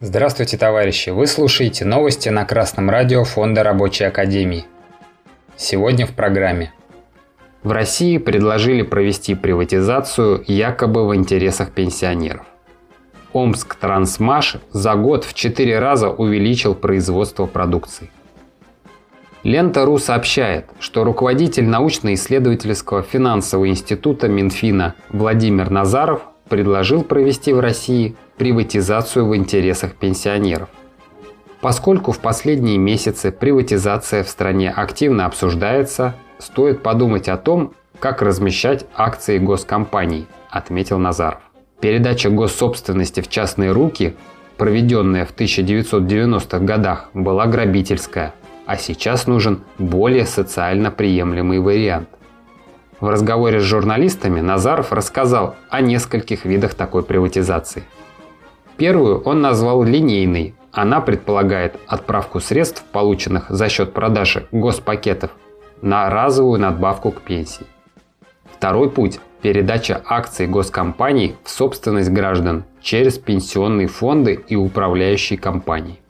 Здравствуйте, товарищи! Вы слушаете новости на Красном радио Фонда Рабочей Академии. Сегодня в программе. В России предложили провести приватизацию якобы в интересах пенсионеров. Омск Трансмаш за год в 4 раза увеличил производство продукции. Лента.ру сообщает, что руководитель научно-исследовательского финансового института Минфина Владимир Назаров предложил провести в России приватизацию в интересах пенсионеров. Поскольку в последние месяцы приватизация в стране активно обсуждается, стоит подумать о том, как размещать акции госкомпаний, отметил Назаров. Передача госсобственности в частные руки, проведенная в 1990-х годах, была грабительская, а сейчас нужен более социально приемлемый вариант. В разговоре с журналистами Назаров рассказал о нескольких видах такой приватизации. Первую он назвал линейной. Она предполагает отправку средств, полученных за счет продажи госпакетов, на разовую надбавку к пенсии. Второй путь – передача акций госкомпаний в собственность граждан через пенсионные фонды и управляющие компании.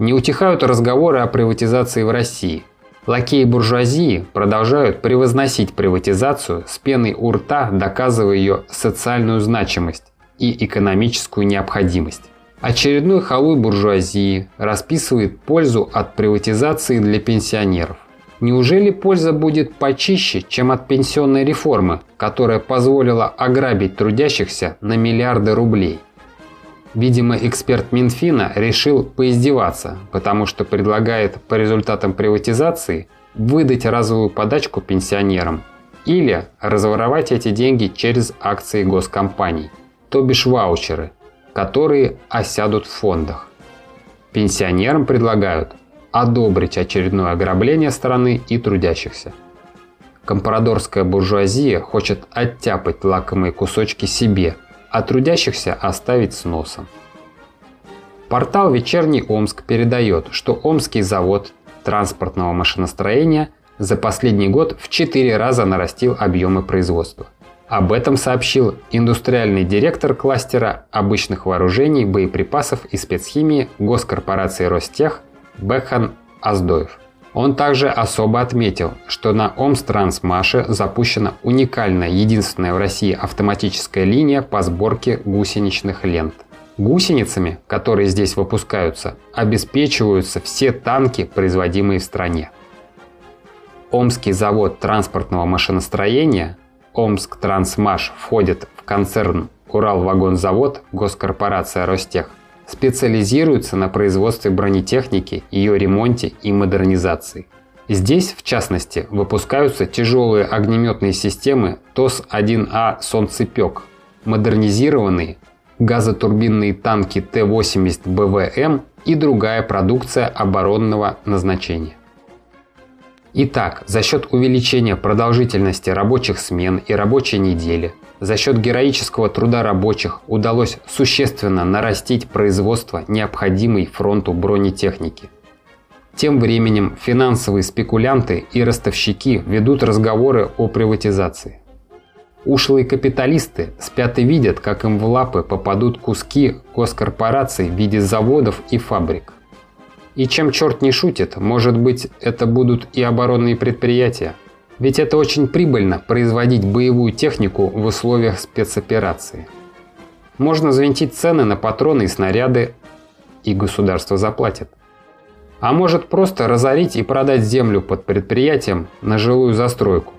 Не утихают разговоры о приватизации в России – Лакеи буржуазии продолжают превозносить приватизацию с пеной у рта, доказывая ее социальную значимость и экономическую необходимость. Очередной халуй буржуазии расписывает пользу от приватизации для пенсионеров. Неужели польза будет почище, чем от пенсионной реформы, которая позволила ограбить трудящихся на миллиарды рублей? Видимо, эксперт Минфина решил поиздеваться, потому что предлагает по результатам приватизации выдать разовую подачку пенсионерам или разворовать эти деньги через акции госкомпаний, то бишь ваучеры, которые осядут в фондах. Пенсионерам предлагают одобрить очередное ограбление страны и трудящихся. Компрадорская буржуазия хочет оттяпать лакомые кусочки себе – а трудящихся оставить с носом. Портал «Вечерний Омск» передает, что Омский завод транспортного машиностроения за последний год в 4 раза нарастил объемы производства. Об этом сообщил индустриальный директор кластера обычных вооружений, боеприпасов и спецхимии госкорпорации Ростех Бехан Аздоев. Он также особо отметил, что на Омстрансмаше запущена уникальная, единственная в России автоматическая линия по сборке гусеничных лент. Гусеницами, которые здесь выпускаются, обеспечиваются все танки, производимые в стране. Омский завод транспортного машиностроения Омск Трансмаш входит в концерн Уралвагонзавод госкорпорация Ростех специализируется на производстве бронетехники, ее ремонте и модернизации. Здесь, в частности, выпускаются тяжелые огнеметные системы ТОС-1А «Солнцепек», модернизированные газотурбинные танки Т-80 БВМ и другая продукция оборонного назначения. Итак, за счет увеличения продолжительности рабочих смен и рабочей недели, за счет героического труда рабочих удалось существенно нарастить производство необходимой фронту бронетехники. Тем временем финансовые спекулянты и ростовщики ведут разговоры о приватизации. Ушлые капиталисты спят и видят, как им в лапы попадут куски госкорпораций в виде заводов и фабрик. И чем черт не шутит, может быть, это будут и оборонные предприятия. Ведь это очень прибыльно производить боевую технику в условиях спецоперации. Можно взвинтить цены на патроны и снаряды, и государство заплатит. А может просто разорить и продать землю под предприятием на жилую застройку.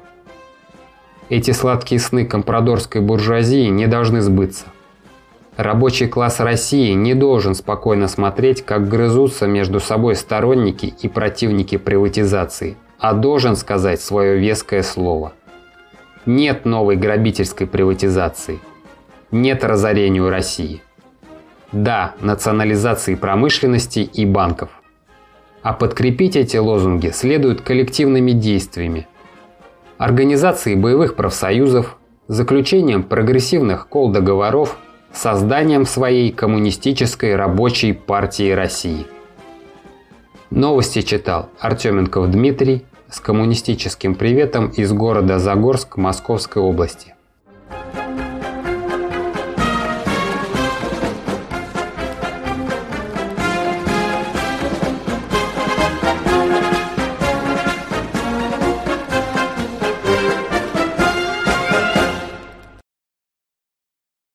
Эти сладкие сны компрадорской буржуазии не должны сбыться. Рабочий класс России не должен спокойно смотреть, как грызутся между собой сторонники и противники приватизации, а должен сказать свое веское слово. Нет новой грабительской приватизации. Нет разорению России. Да, национализации промышленности и банков. А подкрепить эти лозунги следует коллективными действиями. Организацией боевых профсоюзов, заключением прогрессивных кол-договоров – созданием своей коммунистической рабочей партии России. Новости читал Артеменков Дмитрий с коммунистическим приветом из города Загорск Московской области.